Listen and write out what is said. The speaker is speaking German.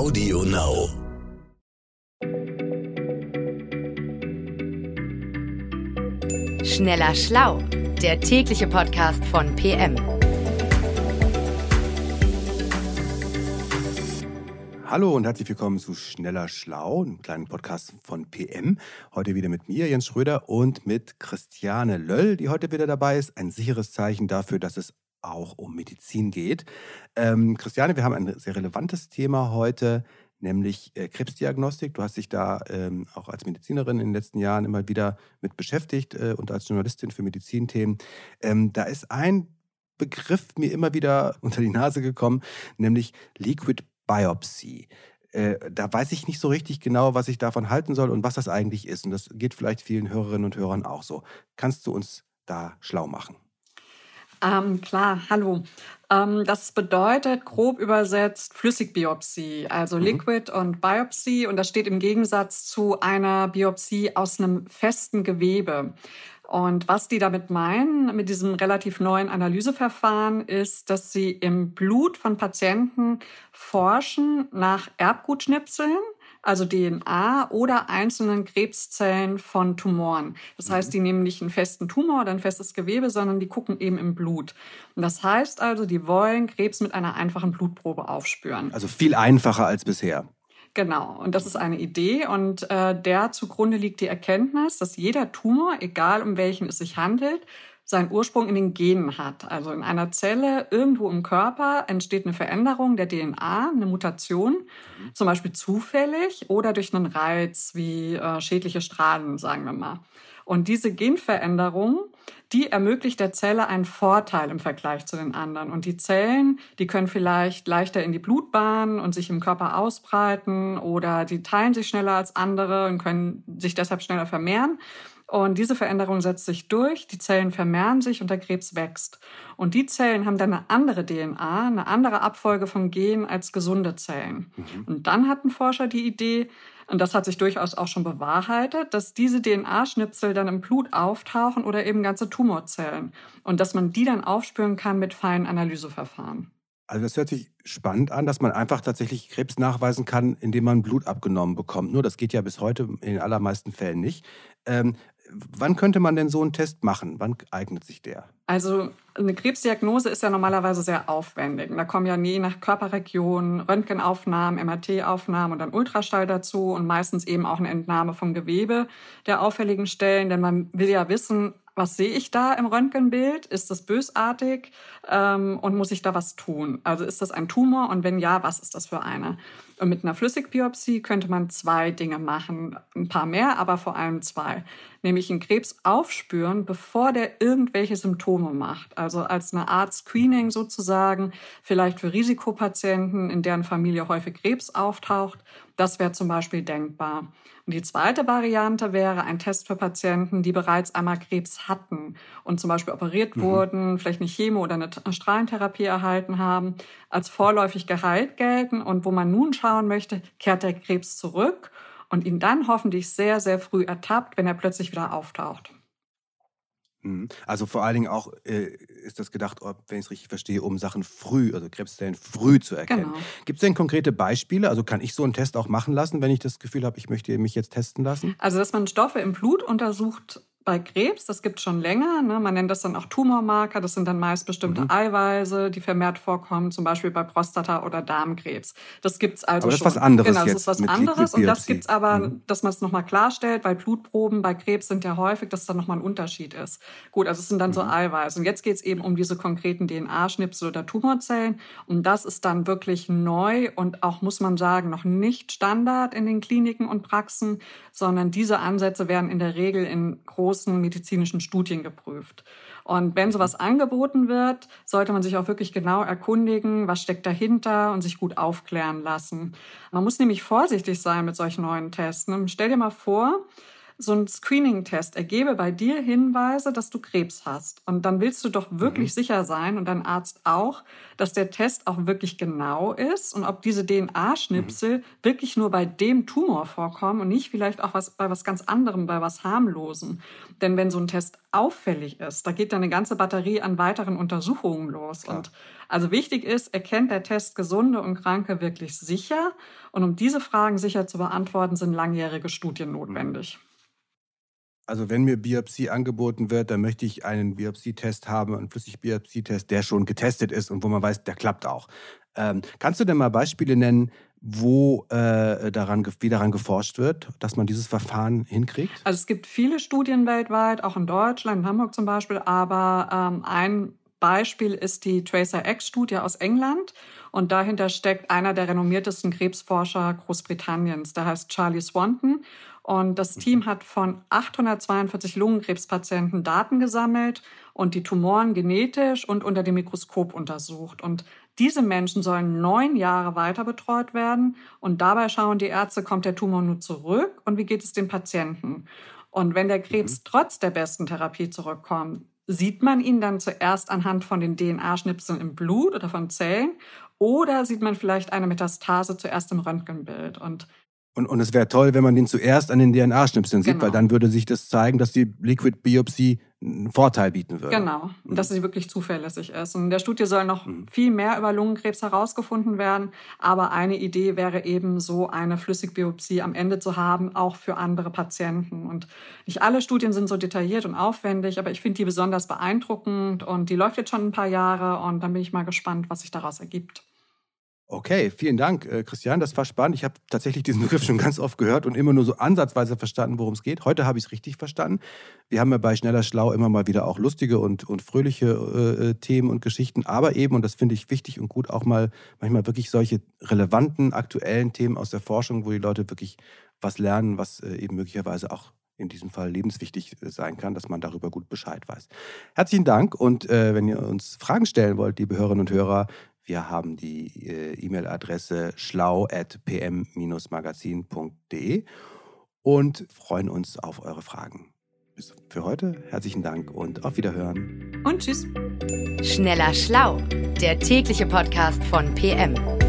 Audio Now. Schneller Schlau, der tägliche Podcast von PM. Hallo und herzlich willkommen zu Schneller Schlau, einem kleinen Podcast von PM. Heute wieder mit mir, Jens Schröder, und mit Christiane Löll, die heute wieder dabei ist. Ein sicheres Zeichen dafür, dass es auch um Medizin geht. Ähm, Christiane, wir haben ein sehr relevantes Thema heute, nämlich äh, Krebsdiagnostik. Du hast dich da ähm, auch als Medizinerin in den letzten Jahren immer wieder mit beschäftigt äh, und als Journalistin für Medizinthemen. Ähm, da ist ein Begriff mir immer wieder unter die Nase gekommen, nämlich Liquid Biopsy. Äh, da weiß ich nicht so richtig genau, was ich davon halten soll und was das eigentlich ist. Und das geht vielleicht vielen Hörerinnen und Hörern auch so. Kannst du uns da schlau machen? Ähm, klar, hallo. Ähm, das bedeutet grob übersetzt Flüssigbiopsie, also mhm. Liquid und Biopsie. Und das steht im Gegensatz zu einer Biopsie aus einem festen Gewebe. Und was die damit meinen, mit diesem relativ neuen Analyseverfahren, ist, dass sie im Blut von Patienten forschen nach Erbgutschnipseln also DNA oder einzelnen Krebszellen von Tumoren. Das heißt, mhm. die nehmen nicht einen festen Tumor oder ein festes Gewebe, sondern die gucken eben im Blut. Und das heißt also, die wollen Krebs mit einer einfachen Blutprobe aufspüren. Also viel einfacher als bisher. Genau, und das ist eine Idee und äh, der zugrunde liegt die Erkenntnis, dass jeder Tumor, egal um welchen es sich handelt, seinen Ursprung in den Genen hat. Also in einer Zelle irgendwo im Körper entsteht eine Veränderung der DNA, eine Mutation, mhm. zum Beispiel zufällig oder durch einen Reiz wie äh, schädliche Strahlen, sagen wir mal. Und diese Genveränderung, die ermöglicht der Zelle einen Vorteil im Vergleich zu den anderen. Und die Zellen, die können vielleicht leichter in die Blutbahn und sich im Körper ausbreiten oder die teilen sich schneller als andere und können sich deshalb schneller vermehren. Und diese Veränderung setzt sich durch, die Zellen vermehren sich und der Krebs wächst. Und die Zellen haben dann eine andere DNA, eine andere Abfolge von Genen als gesunde Zellen. Mhm. Und dann hatten Forscher die Idee, und das hat sich durchaus auch schon bewahrheitet, dass diese DNA-Schnipsel dann im Blut auftauchen oder eben ganze Tumorzellen. Und dass man die dann aufspüren kann mit feinen Analyseverfahren. Also das hört sich spannend an, dass man einfach tatsächlich Krebs nachweisen kann, indem man Blut abgenommen bekommt. Nur das geht ja bis heute in den allermeisten Fällen nicht. Ähm, wann könnte man denn so einen Test machen? Wann eignet sich der? Also eine Krebsdiagnose ist ja normalerweise sehr aufwendig. Da kommen ja je nach Körperregion Röntgenaufnahmen, MRT-Aufnahmen und dann Ultraschall dazu und meistens eben auch eine Entnahme vom Gewebe der auffälligen Stellen, denn man will ja wissen, was sehe ich da im Röntgenbild? Ist das bösartig ähm, und muss ich da was tun? Also ist das ein Tumor und wenn ja, was ist das für eine? Und mit einer Flüssigbiopsie könnte man zwei Dinge machen, ein paar mehr, aber vor allem zwei. Nämlich einen Krebs aufspüren, bevor der irgendwelche Symptome macht. Also als eine Art Screening sozusagen, vielleicht für Risikopatienten, in deren Familie häufig Krebs auftaucht. Das wäre zum Beispiel denkbar. Und die zweite Variante wäre ein Test für Patienten, die bereits einmal Krebs hatten und zum Beispiel operiert mhm. wurden, vielleicht eine Chemo oder eine Strahlentherapie erhalten haben, als vorläufig geheilt gelten und wo man nun schauen möchte, kehrt der Krebs zurück und ihn dann hoffentlich sehr, sehr früh ertappt, wenn er plötzlich wieder auftaucht. Mhm. Also vor allen Dingen auch äh, ist das gedacht, wenn ich es richtig verstehe, um Sachen früh, also Krebszellen früh zu erkennen. Genau. Gibt es denn konkrete Beispiele? Also kann ich so einen Test auch machen lassen, wenn ich das Gefühl habe, ich möchte mich jetzt testen lassen? Also dass man Stoffe im Blut untersucht, bei Krebs, das gibt es schon länger. Ne? Man nennt das dann auch Tumormarker. Das sind dann meist bestimmte mhm. Eiweiße, die vermehrt vorkommen, zum Beispiel bei Prostata- oder Darmkrebs. Das gibt es also aber das schon. ist was anderes genau, das ist was anderes. Und das gibt es aber, mhm. dass man es nochmal klarstellt, weil Blutproben bei Krebs sind ja häufig, dass da nochmal ein Unterschied ist. Gut, also es sind dann mhm. so Eiweiße. Und jetzt geht es eben um diese konkreten DNA-Schnipsel oder Tumorzellen. Und das ist dann wirklich neu und auch, muss man sagen, noch nicht Standard in den Kliniken und Praxen, sondern diese Ansätze werden in der Regel in großen medizinischen klinischen Studien geprüft. Und wenn sowas angeboten wird, sollte man sich auch wirklich genau erkundigen, was steckt dahinter und sich gut aufklären lassen. Man muss nämlich vorsichtig sein mit solchen neuen Tests. Stell dir mal vor, so ein Screening-Test ergebe bei dir Hinweise, dass du Krebs hast. Und dann willst du doch wirklich mhm. sicher sein und dein Arzt auch, dass der Test auch wirklich genau ist und ob diese DNA-Schnipsel mhm. wirklich nur bei dem Tumor vorkommen und nicht vielleicht auch was, bei was ganz anderem, bei was harmlosen. Denn wenn so ein Test auffällig ist, da geht dann eine ganze Batterie an weiteren Untersuchungen los. Klar. Und also wichtig ist, erkennt der Test Gesunde und Kranke wirklich sicher? Und um diese Fragen sicher zu beantworten, sind langjährige Studien notwendig. Also wenn mir Biopsie angeboten wird, dann möchte ich einen Biopsietest haben, einen Flüssigbiopsietest, der schon getestet ist und wo man weiß, der klappt auch. Ähm, kannst du denn mal Beispiele nennen, wo äh, daran, wie daran geforscht wird, dass man dieses Verfahren hinkriegt? Also es gibt viele Studien weltweit, auch in Deutschland, in Hamburg zum Beispiel, aber ähm, ein Beispiel ist die Tracer-X-Studie aus England. Und dahinter steckt einer der renommiertesten Krebsforscher Großbritanniens, der heißt Charlie Swanton. Und das mhm. Team hat von 842 Lungenkrebspatienten Daten gesammelt und die Tumoren genetisch und unter dem Mikroskop untersucht. Und diese Menschen sollen neun Jahre weiter betreut werden. Und dabei schauen die Ärzte, kommt der Tumor nur zurück und wie geht es dem Patienten? Und wenn der Krebs mhm. trotz der besten Therapie zurückkommt, sieht man ihn dann zuerst anhand von den DNA-Schnipseln im Blut oder von Zellen oder sieht man vielleicht eine Metastase zuerst im Röntgenbild? Und und, und es wäre toll, wenn man den zuerst an den DNA-Schnipseln sieht, genau. weil dann würde sich das zeigen, dass die Liquid-Biopsie einen Vorteil bieten würde. Genau, mhm. dass sie wirklich zuverlässig ist. Und in der Studie soll noch mhm. viel mehr über Lungenkrebs herausgefunden werden. Aber eine Idee wäre eben so eine Flüssigbiopsie am Ende zu haben, auch für andere Patienten. Und nicht alle Studien sind so detailliert und aufwendig, aber ich finde die besonders beeindruckend. Und die läuft jetzt schon ein paar Jahre. Und dann bin ich mal gespannt, was sich daraus ergibt. Okay, vielen Dank, äh, Christian. Das war spannend. Ich habe tatsächlich diesen Begriff schon ganz oft gehört und immer nur so ansatzweise verstanden, worum es geht. Heute habe ich es richtig verstanden. Wir haben ja bei Schneller Schlau immer mal wieder auch lustige und, und fröhliche äh, äh, Themen und Geschichten, aber eben, und das finde ich wichtig und gut, auch mal manchmal wirklich solche relevanten, aktuellen Themen aus der Forschung, wo die Leute wirklich was lernen, was äh, eben möglicherweise auch in diesem Fall lebenswichtig äh, sein kann, dass man darüber gut Bescheid weiß. Herzlichen Dank und äh, wenn ihr uns Fragen stellen wollt, liebe Hörerinnen und Hörer, wir haben die äh, E-Mail-Adresse schlau.pm-magazin.de und freuen uns auf eure Fragen. Bis für heute herzlichen Dank und auf Wiederhören. Und tschüss. Schneller Schlau, der tägliche Podcast von PM.